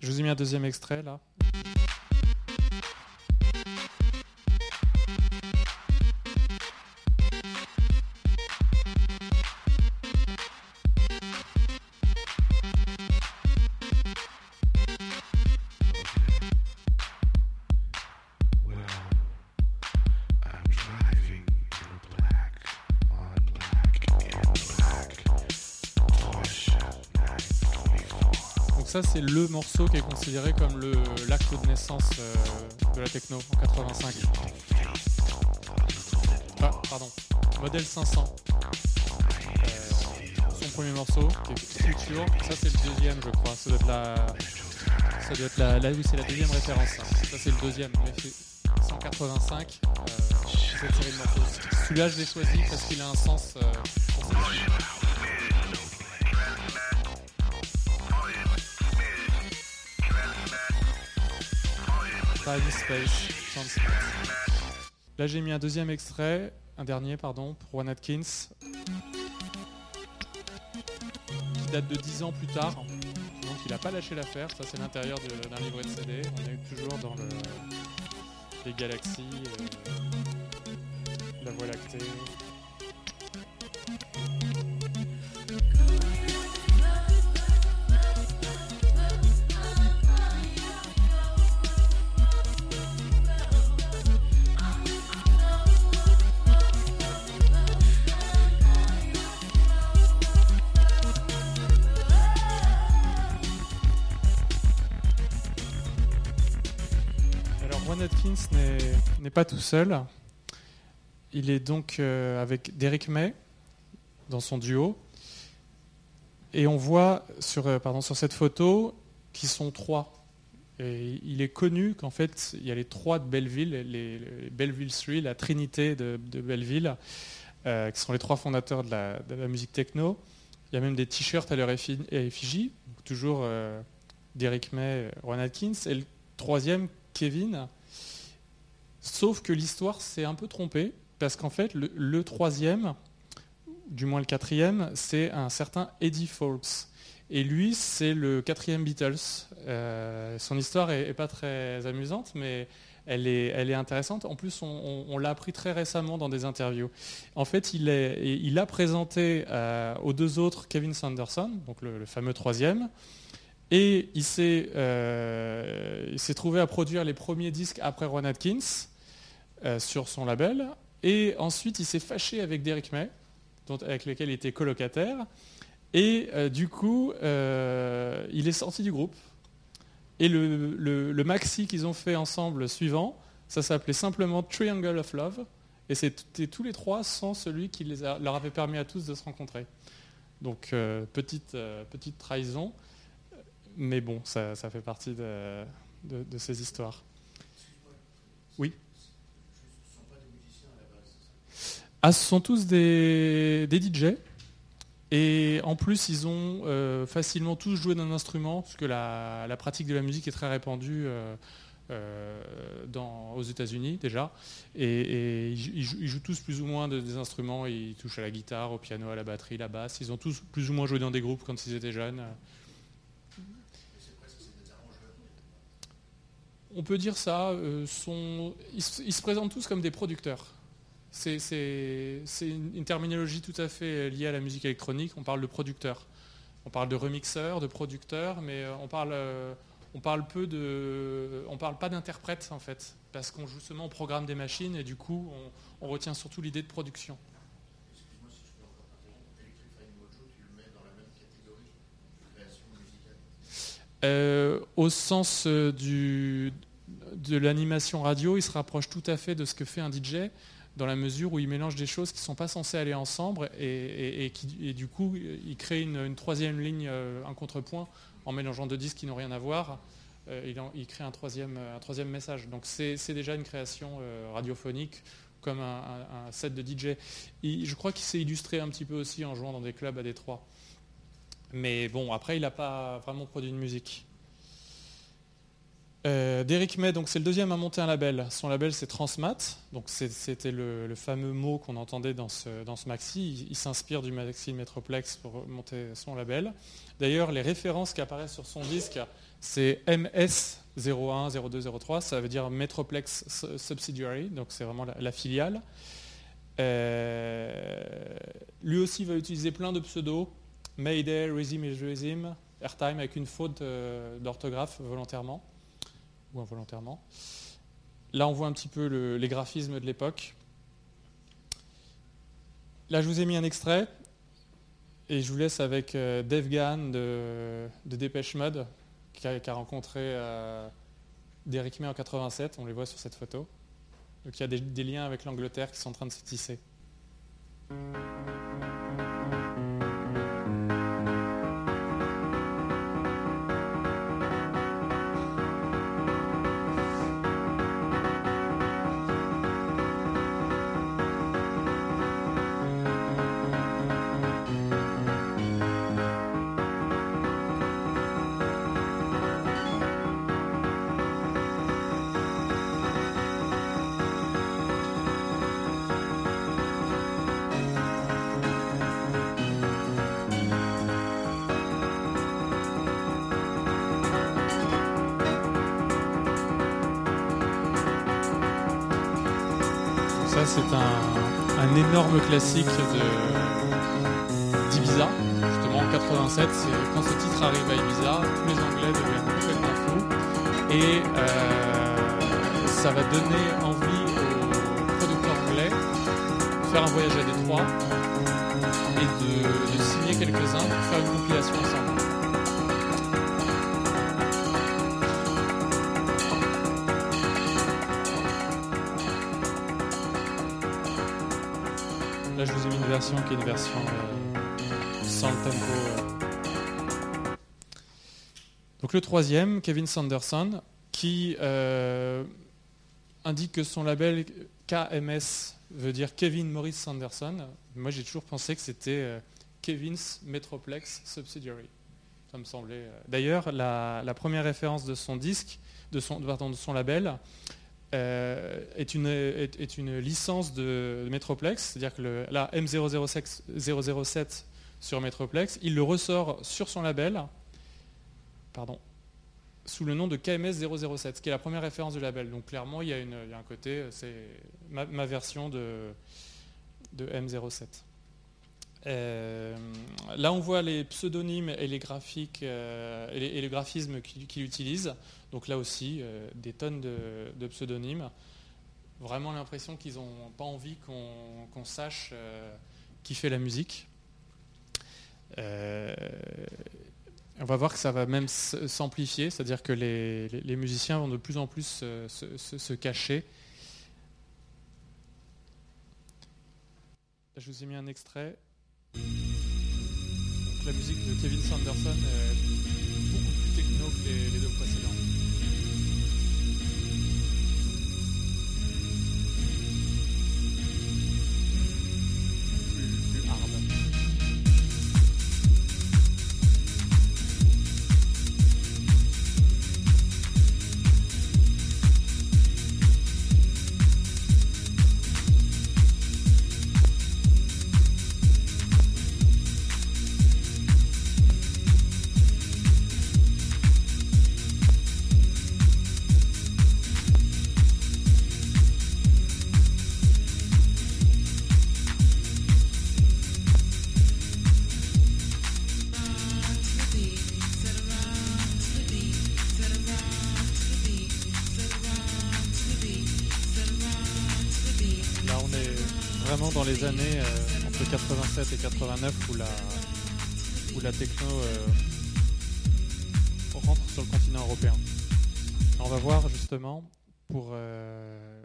Je vous ai mis un deuxième extrait là. C'est le morceau qui est considéré comme l'acte de naissance euh, de la techno en 85. Ah, pardon, modèle 500. Euh, son premier morceau, qui est Future. Ça, c'est le deuxième, je crois. Ça doit être la. Ça doit être la, oui, c'est la deuxième référence. Ça, c'est le deuxième. Mais c'est 185. Euh. Celui-là, je l'ai choisi parce qu'il a un sens Space, Là, j'ai mis un deuxième extrait, un dernier, pardon, pour One Atkins, qui date de 10 ans plus tard. Donc, il n'a pas lâché l'affaire. Ça, c'est l'intérieur d'un livret de CD. On est toujours dans le, les galaxies, euh, la Voie lactée. N'est pas tout seul. Il est donc euh, avec Derek May dans son duo. Et on voit sur, euh, pardon, sur cette photo qu'ils sont trois. Et il est connu qu'en fait, il y a les trois de Belleville, les, Belleville 3, la trinité de, Belleville, euh, qui sont les trois fondateurs de la, musique techno. Il y a même des t-shirts à leur effigie, toujours Derek May, Ron Atkins. Et le troisième, Kevin. Sauf que l'histoire s'est un peu trompée, parce qu'en fait, le, troisième, du moins le quatrième, c'est un certain Eddie Fawkes. Et lui, c'est le quatrième Beatles. Euh, son histoire est, pas très amusante, mais elle est, elle est intéressante. En plus, on, l'a appris très récemment dans des interviews. En fait, il, est, il a présenté euh, aux deux autres Kevin Sanderson, donc le, le fameux troisième, et euh, il s'est trouvé à produire les premiers disques après Ron Atkins euh, sur son label. Et ensuite, il s'est fâché avec Derek May, avec lequel il était colocataire. Et euh, du coup, il est sorti du groupe. Et le, maxi qu'ils ont fait ensemble suivant, ça s'appelait simplement Triangle of Love. Et c'était tous les trois sans celui qui leur avait permis à tous de se rencontrer. Donc, petite, petite trahison mais bon, ça, fait partie de, ces histoires. Oui ah, ce sont tous des, DJ. Et en plus, ils ont euh, facilement tous joué d'un instrument, parce que la, pratique de la musique est très répandue euh, euh, aux États-Unis déjà. Et, ils, jouent, tous plus ou moins des instruments. Ils touchent à la guitare, au piano, à la batterie, à la basse. Ils ont tous plus ou moins joué dans des groupes quand ils étaient jeunes. on peut dire ça, euh, ils, se présentent tous comme des producteurs. C'est une, terminologie tout à fait liée à la musique électronique. On parle de producteurs. On parle de remixeurs, de producteurs, mais euh, on parle, euh, on parle peu de, on parle pas d'interprètes en fait, parce qu'on joue seulement au programme des machines et du coup on, retient surtout l'idée de production. au sens du, de l'animation radio, il se rapproche tout à fait de ce que fait un DJ dans la mesure où il mélange des choses qui ne sont pas censées aller ensemble et, qui, du coup il crée une, troisième ligne, euh, un contrepoint en mélangeant deux disques qui n'ont rien à voir. Euh, il, crée un troisième, un troisième message. Donc c'est déjà une création euh, radiophonique comme un, set de DJ. je crois qu'il s'est illustré un petit peu aussi en jouant dans des clubs à Détroit. Mais bon, après il n'a pas vraiment produit de musique. Euh, Derek May, c'est le deuxième à monter un label. Son label c'est Transmat, c'était le, fameux mot qu'on entendait dans ce, maxi. Il, s'inspire du maxi Metroplex pour monter son label. D'ailleurs, les références qui apparaissent sur son disque, c'est MS 01, 02, 03, ça veut dire Metroplex Subsidiary, donc c'est vraiment la, filiale. Euh, lui aussi va utiliser plein de pseudos, Mayday, Resim et Resim, Airtime avec une faute euh, d'orthographe volontairement involontairement. Là, on voit un petit peu les graphismes de l'époque. Là, je vous ai mis un extrait et je vous laisse avec euh, Dave Gahan de, Dépêche Mode qui a, rencontré euh, Derek May en 87. On les voit sur cette photo. Donc il y a des liens avec l'Angleterre qui sont en train de se tisser. Un, énorme classique d'Ibiza, justement en 87. Quand ce titre arrive à Ibiza, tous les Anglais deviennent complètement fous. Et euh, ça va donner envie aux producteurs anglais de faire un voyage à Détroit et de, de signer quelques-uns pour faire une compilation ensemble. Qui est une version euh, sans le tempo. Donc le troisième, Kevin Sanderson, qui indique que son label KMS veut dire Kevin Maurice Sanderson. Moi j'ai toujours pensé que c'était Kevin's Metroplex Subsidiary. Ça me semblait. D'ailleurs, la, première référence de son disque, de son, de son label, euh, est, une, est, une, licence de, Metroplex, c'est-à-dire que la M007 sur Metroplex, il le ressort sur son label, pardon, sous le nom de KMS 007, ce qui est la première référence du label. Donc clairement, il y a, un côté, c'est ma, version de, de M07. Euh, là, on voit les pseudonymes et les graphiques euh, et, les, graphismes qu'il utilise. Donc là aussi, euh, des tonnes de, pseudonymes. Vraiment l'impression qu'ils n'ont pas envie qu'on sache qui fait la musique. on va voir que ça va même s'amplifier, c'est-à-dire que les, musiciens vont de plus en plus se cacher. Je vous ai mis un extrait la musique de Kevin Sanderson est beaucoup plus techno que les deux précédents. Années euh, entre 87 et 89 où la, où la techno euh, rentre sur le continent européen. On va voir justement pour euh,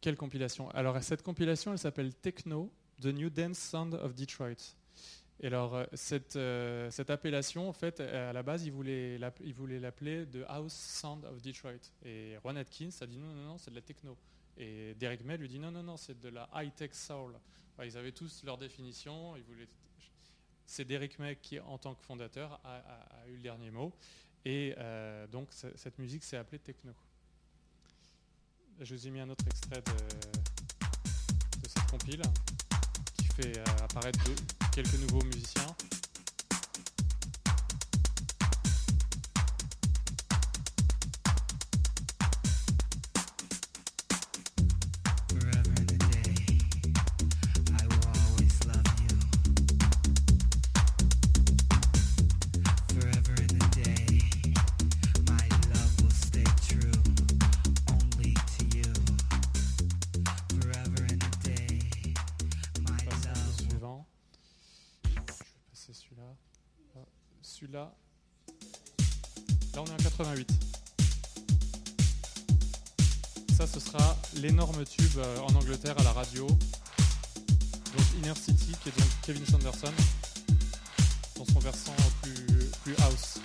quelle compilation. Alors cette compilation, elle s'appelle Techno, The New Dance Sound of Detroit. Et alors cette, cette appellation, en fait, à la base, il voulait l'appeler The House Sound of Detroit. Et Ron Atkins a dit non, non, non, c'est de la techno. Et Derek May lui dit non, non, non, c'est de la high-tech soul. ils avaient tous leur définition. C'est Derek May qui, en tant que fondateur, a, eu le dernier mot. Et euh, donc, cette musique s'est appelée techno. Je vous ai mis un autre extrait de, cette compile qui fait euh, apparaître quelques nouveaux musiciens. 88. Ça, ce sera l'énorme tube euh, en Angleterre à la radio. Donc Inner City, qui est donc Kevin Sanderson, dans son versant plus house.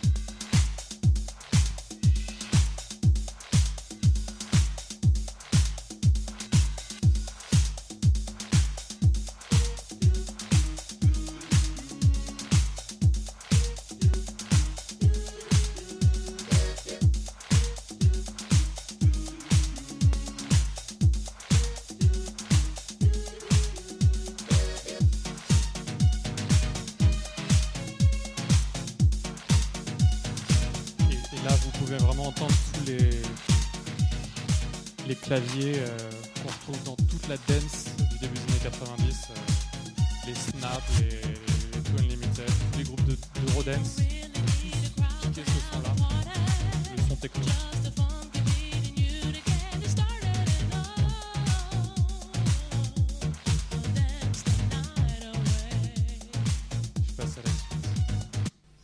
Claviers euh, qu'on retrouve dans toute la dance du début des années 90, euh, les Snap, les, les Unlimited, les groupes de, de Rodance, tous piquer ce son-là, le.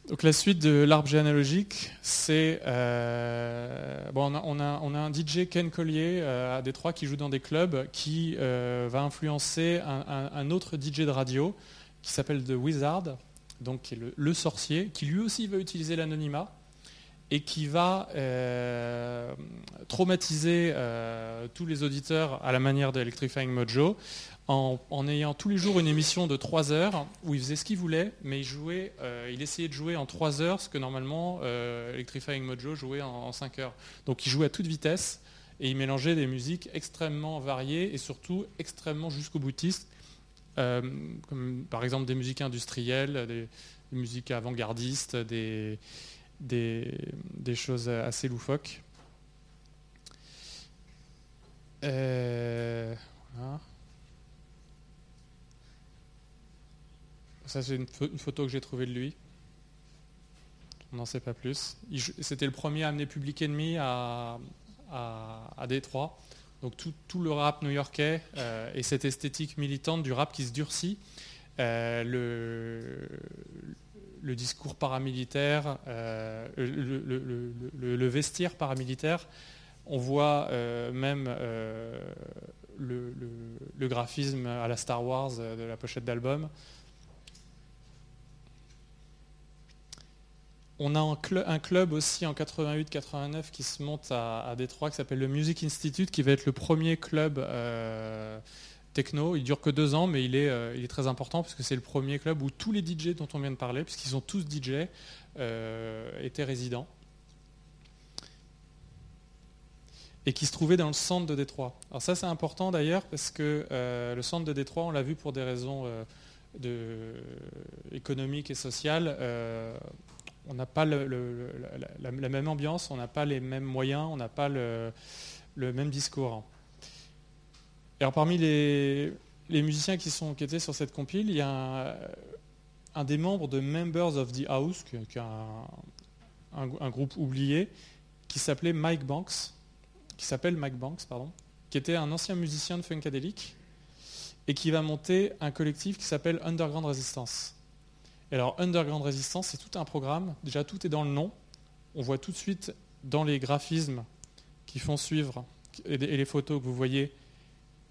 Donc la suite de l'arbre généalogique, c'est euh, on, a, un DJ Ken Collier euh, à Détroit qui joue dans des clubs, qui euh, va influencer un, autre DJ de radio qui s'appelle The Wizard, donc qui est le, sorcier, qui lui aussi va utiliser l'anonymat et qui va traumatiser tous les auditeurs à la manière d'Electrifying Mojo en, ayant tous les jours une émission de 3 heures où il faisait ce qu'il voulait, mais il, jouait, euh, il essayait de jouer en 3 heures ce que normalement euh, Electrifying Mojo jouait en, 5 heures. Donc il jouait à toute vitesse et il mélangeait des musiques extrêmement variées et surtout extrêmement jusqu'au boutiste, euh, comme par exemple des musiques industrielles, des, musiques avant-gardistes, des, des, choses assez loufoques. Ça, c'est une, photo que j'ai trouvée de lui. On n'en sait pas plus. C'était le premier à amener Public Enemy à, Détroit. Donc tout, le rap new-yorkais euh, et cette esthétique militante du rap qui se durcit. Euh, le, discours paramilitaire, euh, le, vestiaire paramilitaire. On voit même le, graphisme à la Star Wars de la pochette d'album. On a un, club aussi en 88-89 qui se monte à, Détroit qui s'appelle le Music Institute qui va être le premier club euh, techno. Il dure que deux ans mais il est, euh, il est très important parce que c'est le premier club où tous les DJ dont on vient de parler, puisqu'ils sont tous DJ, euh, étaient résidents. Et qui se trouvaient dans le centre de Détroit. Alors ça c'est important d'ailleurs parce que le centre de Détroit, on l'a vu pour des raisons économiques et sociales on n'a pas la, même ambiance, on n'a pas les mêmes moyens, on n'a pas le, même discours. alors parmi les, musiciens qui, sont, qui étaient sur cette compile, il y a un, des membres de Members of the House, qui, est un, groupe oublié, qui s'appelait Mike Banks, qui s'appelle Mike Banks, pardon, qui était un ancien musicien de Funkadelic, et qui va monter un collectif qui s'appelle Underground Resistance alors, Underground Resistance, c'est tout un programme. Déjà, tout est dans le nom. On voit tout de suite dans les graphismes qui font suivre et les photos que vous voyez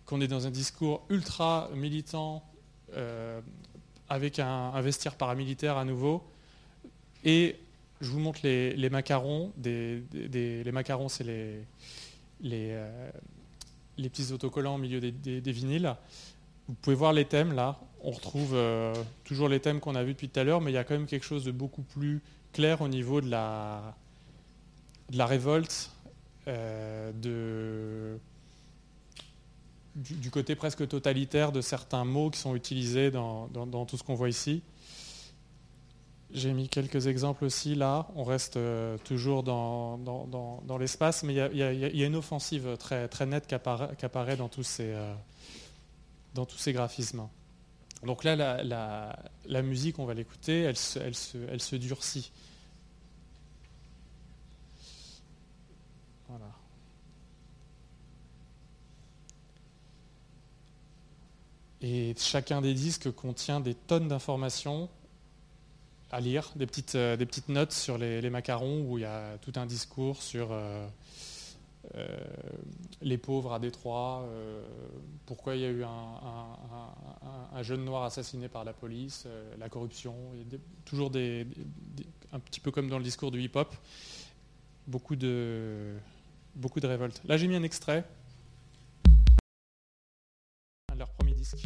qu'on est dans un discours ultra militant euh, avec un, vestiaire paramilitaire à nouveau. Et je vous montre les, macarons. les macarons, c'est les, euh, les, petits autocollants au milieu des vinyles. Vous pouvez voir les thèmes là. On retrouve euh, toujours les thèmes qu'on a vus depuis tout à l'heure, mais il y a quand même quelque chose de beaucoup plus clair au niveau de la, révolte, euh, du, côté presque totalitaire de certains mots qui sont utilisés dans, tout ce qu'on voit ici. J'ai mis quelques exemples aussi là. On reste euh, toujours dans, l'espace, mais il y, a, une offensive très, nette qui apparaît, dans tous ces graphismes. Donc là, la, musique, on va l'écouter, elle se, durcit. Voilà. Et chacun des disques contient des tonnes d'informations à lire, des petites, euh, notes sur les, macarons où il y a tout un discours sur euh, les pauvres à Détroit, euh, pourquoi il y a eu un, jeune noir assassiné par la police, euh, la corruption, toujours des, un petit peu comme dans le discours du hip-hop, beaucoup de, beaucoup de révoltes. Là j'ai mis un extrait, de leur premier disque.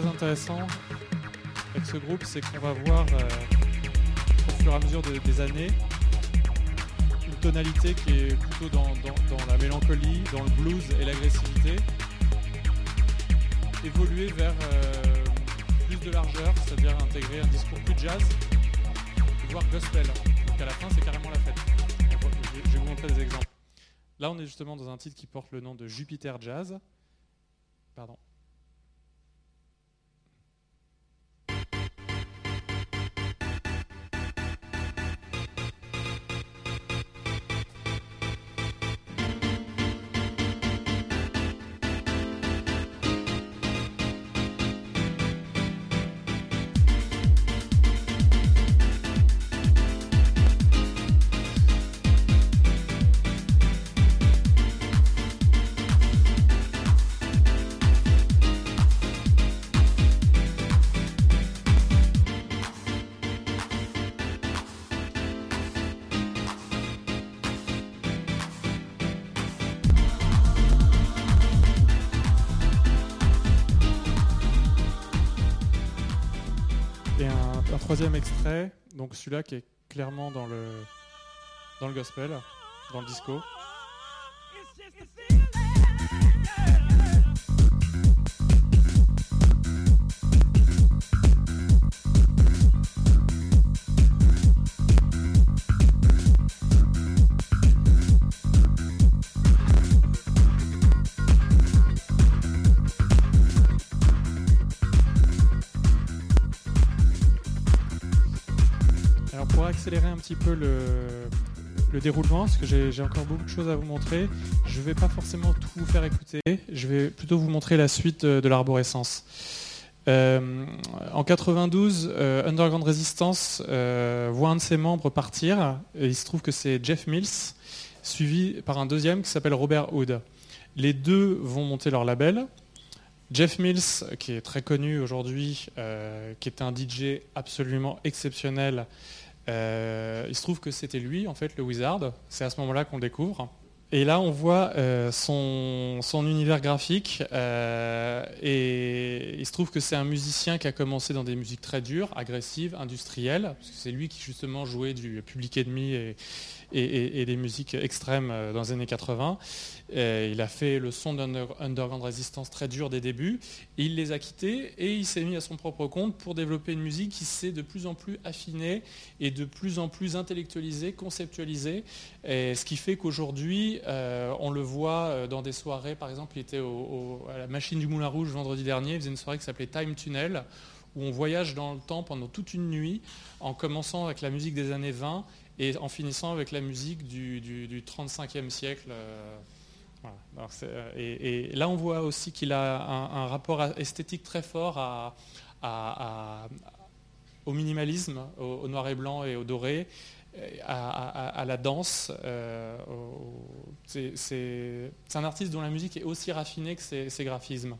Très intéressant avec ce groupe, c'est qu'on va voir au fur et à mesure des années une tonalité qui est plutôt dans, la mélancolie, dans le blues et l'agressivité, évoluer vers plus de largeur, c'est-à-dire intégrer un discours plus jazz, voire gospel. Donc à la fin, c'est carrément la fête. Je vais vous montrer des exemples. Là, on est justement dans un titre qui porte le nom de Jupiter Jazz. Pardon. Troisième extrait, donc celui-là qui est clairement dans le, dans le gospel, dans le disco. Accélérer un petit peu le, déroulement, parce que j'ai encore beaucoup de choses à vous montrer. Je ne vais pas forcément tout vous faire écouter, je vais plutôt vous montrer la suite de, l'arborescence. Euh, en 92, euh, Underground Resistance euh, voit un de ses membres partir, il se trouve que c'est Jeff Mills, suivi par un deuxième qui s'appelle Robert Hood. Les deux vont monter leur label. Jeff Mills, qui est très connu aujourd'hui, qui est un DJ absolument exceptionnel, euh, il se trouve que c'était lui, en fait, le wizard. C'est à ce moment-là qu'on découvre. Et là, on voit euh, son, univers graphique. Euh, et il se trouve que c'est un musicien qui a commencé dans des musiques très dures, agressives, industrielles. Parce que c'est lui qui, justement, jouait du Public Enemy et, et, des musiques extrêmes euh, dans les années 80. il a fait le son d'Underground Resistance très dur des débuts. il les a quittés et il s'est mis à son propre compte pour développer une musique qui s'est de plus en plus affinée et de plus en plus intellectualisée, conceptualisée. ce qui fait qu'aujourd'hui, euh, on le voit euh, dans des soirées. Par exemple, il était à la machine du Moulin Rouge vendredi dernier. Il faisait une soirée qui s'appelait Time Tunnel où on voyage dans le temps pendant toute une nuit, en commençant avec la musique des années 20 et en finissant avec la musique du, du, 35e siècle. Euh, euh, et, là, on voit aussi qu'il a un, rapport esthétique très fort au minimalisme, au, noir et blanc et au doré, à, la danse. Euh, c'est un artiste dont la musique est aussi raffinée que ses, graphismes.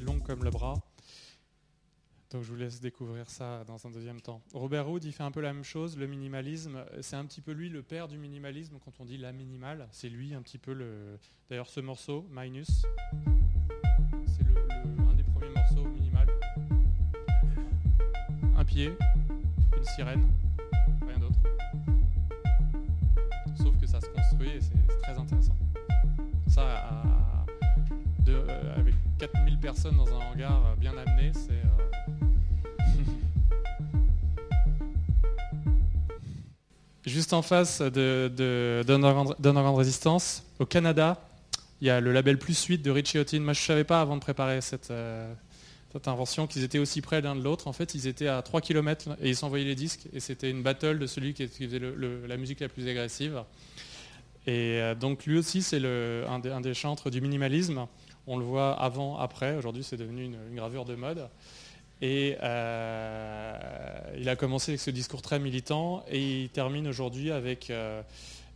Long comme le bras. Donc je vous laisse découvrir ça dans un deuxième temps. Robert Hood, il fait un peu la même chose, le minimalisme. C'est un petit peu lui le père du minimalisme quand on dit la minimale. C'est lui un petit peu le... D'ailleurs ce morceau, Minus, c'est un des premiers morceaux minimal. Un pied, une sirène, rien d'autre. Sauf que ça se construit et c'est très intéressant. Ça, 4000 personnes dans un hangar euh, bien amené, c'est... Euh, Juste en face de, d'Underground Resistance, au Canada, il y a le label Plus 8 de Richie Houghton. Moi, je ne savais pas avant de préparer cette, cette invention qu'ils étaient aussi près l'un de l'autre. En fait, ils étaient à 3 km et ils s'envoyaient les disques. Et c'était une battle de celui qui faisait la musique la plus agressive. Et donc, lui aussi, c'est un, un, des chantres du minimalisme. On le voit avant, après. Aujourd'hui, c'est devenu une, gravure de mode. Et, euh, il a commencé avec ce discours très militant et il termine aujourd'hui avec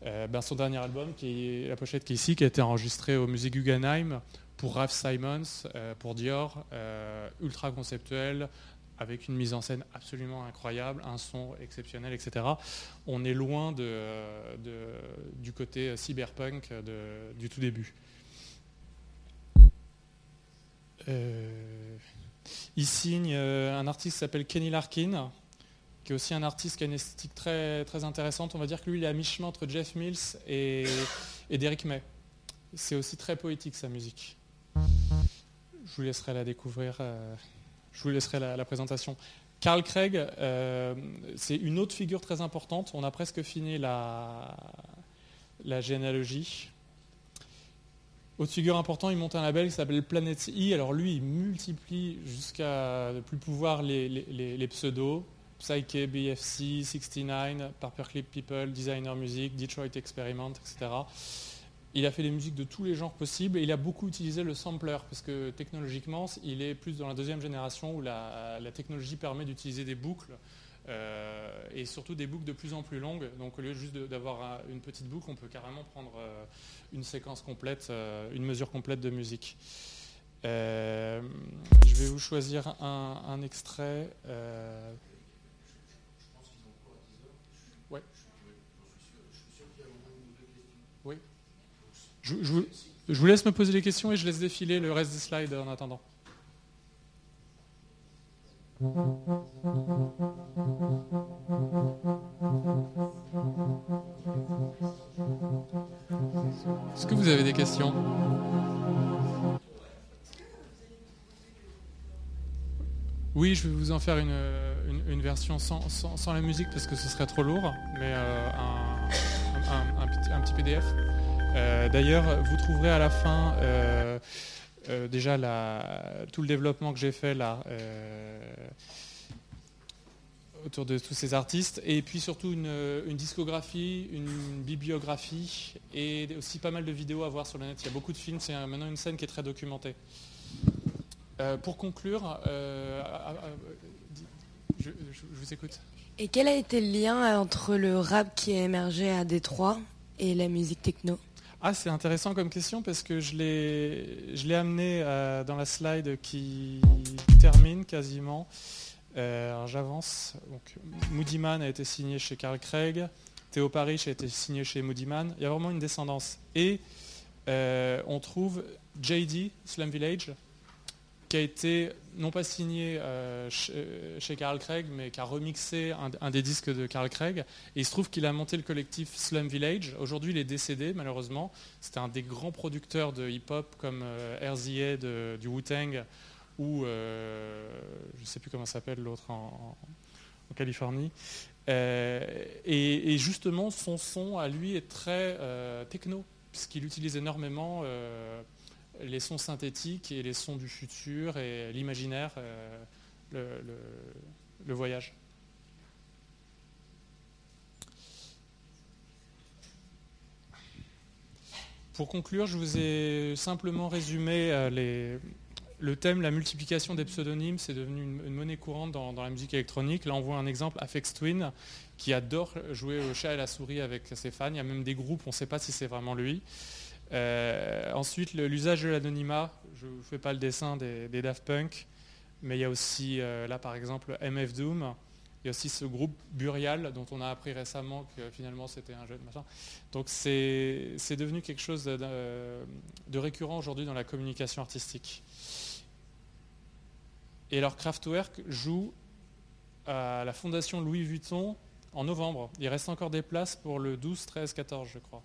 ben, son dernier album, qui est la pochette qui est ici, qui a été enregistré au musée Guggenheim pour Ralph Simons, pour Dior, ultra conceptuel, avec une mise en scène absolument incroyable, un son exceptionnel, etc. On est loin du côté cyberpunk du tout début. Euh, il signe euh, un artiste qui s'appelle Kenny Larkin, qui est aussi un artiste qui a une esthétique très, très intéressante. On va dire que lui, il est à mi-chemin entre Jeff Mills et, et Derek May. C'est aussi très poétique sa musique. Je vous laisserai la découvrir. Euh, je vous laisserai la, présentation. Carl Craig, c'est une autre figure très importante. On a presque fini la, la généalogie. Autre figure importante, il monte un label qui s'appelle Planet E. Alors lui, il multiplie jusqu'à ne plus pouvoir les, pseudos. Psyche, BFC, 69, Paperclip People, Designer Music, Detroit Experiment, etc. Il a fait des musiques de tous les genres possibles et il a beaucoup utilisé le sampler parce que technologiquement, il est plus dans la deuxième génération où la, technologie permet d'utiliser des boucles euh, et surtout des boucles de plus en plus longues. Donc au lieu juste d'avoir une petite boucle, on peut carrément prendre euh, une séquence complète, euh, une mesure complète de musique. je vais vous choisir un, extrait. Oui. Je, vous, laisse me poser les questions et je laisse défiler le reste des slides en attendant. Est-ce que vous avez des questions Oui, je vais vous en faire une, version sans, la musique parce que ce serait trop lourd, mais euh, un, petit, PDF. Euh, d'ailleurs, vous trouverez à la fin euh, euh, déjà tout le développement que j'ai fait là autour de tous ces artistes, et puis surtout une, discographie, une, bibliographie, et aussi pas mal de vidéos à voir sur le net. Il y a beaucoup de films, c'est maintenant une scène qui est très documentée. pour conclure, je, vous écoute. Et quel a été le lien entre le rap qui a émergé à Détroit et la musique techno? Ah, c'est intéressant comme question parce que je l'ai amené euh, dans la slide qui termine quasiment. Euh, alors j'avance. Moody Man a été signé chez Carl Craig. Théo Parrish a été signé chez Moody Man. Il y a vraiment une descendance. Et euh, on trouve JD, Slam Village, qui a été non pas signé euh, euh, chez, Carl Craig, mais qui a remixé un, des disques de Carl Craig. Et il se trouve qu'il a monté le collectif Slum Village. Aujourd'hui, il est décédé, malheureusement. C'était un des grands producteurs de hip-hop comme euh, RZA du Wu-Tang ou je ne sais plus comment s'appelle l'autre en, Californie. et, justement, son son à lui est très techno, puisqu'il utilise énormément les sons synthétiques et les sons du futur et l'imaginaire, euh, le, voyage. Pour conclure, je vous ai simplement résumé euh, le thème, la multiplication des pseudonymes, c'est devenu une, monnaie courante dans, la musique électronique. Là, on voit un exemple, Afex Twin, qui adore jouer au chat et la souris avec ses fans. Il y a même des groupes, on ne sait pas si c'est vraiment lui. Euh, ensuite, l'usage de l'anonymat, je ne fais pas le dessin des, Daft Punk, mais il y a aussi, euh, là par exemple, MF Doom, il y a aussi ce groupe Burial dont on a appris récemment que finalement c'était un jeu de machin. Donc c'est devenu quelque chose de, de récurrent aujourd'hui dans la communication artistique. Et alors Kraftwerk joue à la fondation Louis Vuitton en novembre. Il reste encore des places pour le 12, 13, 14 je crois,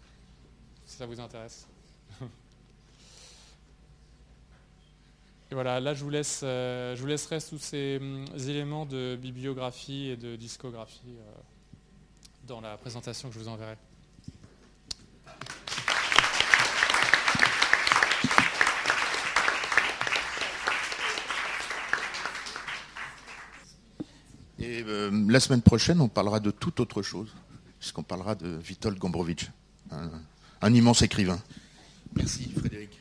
si ça vous intéresse. Et voilà, là je vous, laisse, euh, je vous laisserai tous ces hum, éléments de bibliographie et de discographie euh, dans la présentation que je vous enverrai. Et euh, la semaine prochaine, on parlera de toute autre chose, puisqu'on parlera de Witold Gombrowicz, un immense écrivain. Merci Frédéric.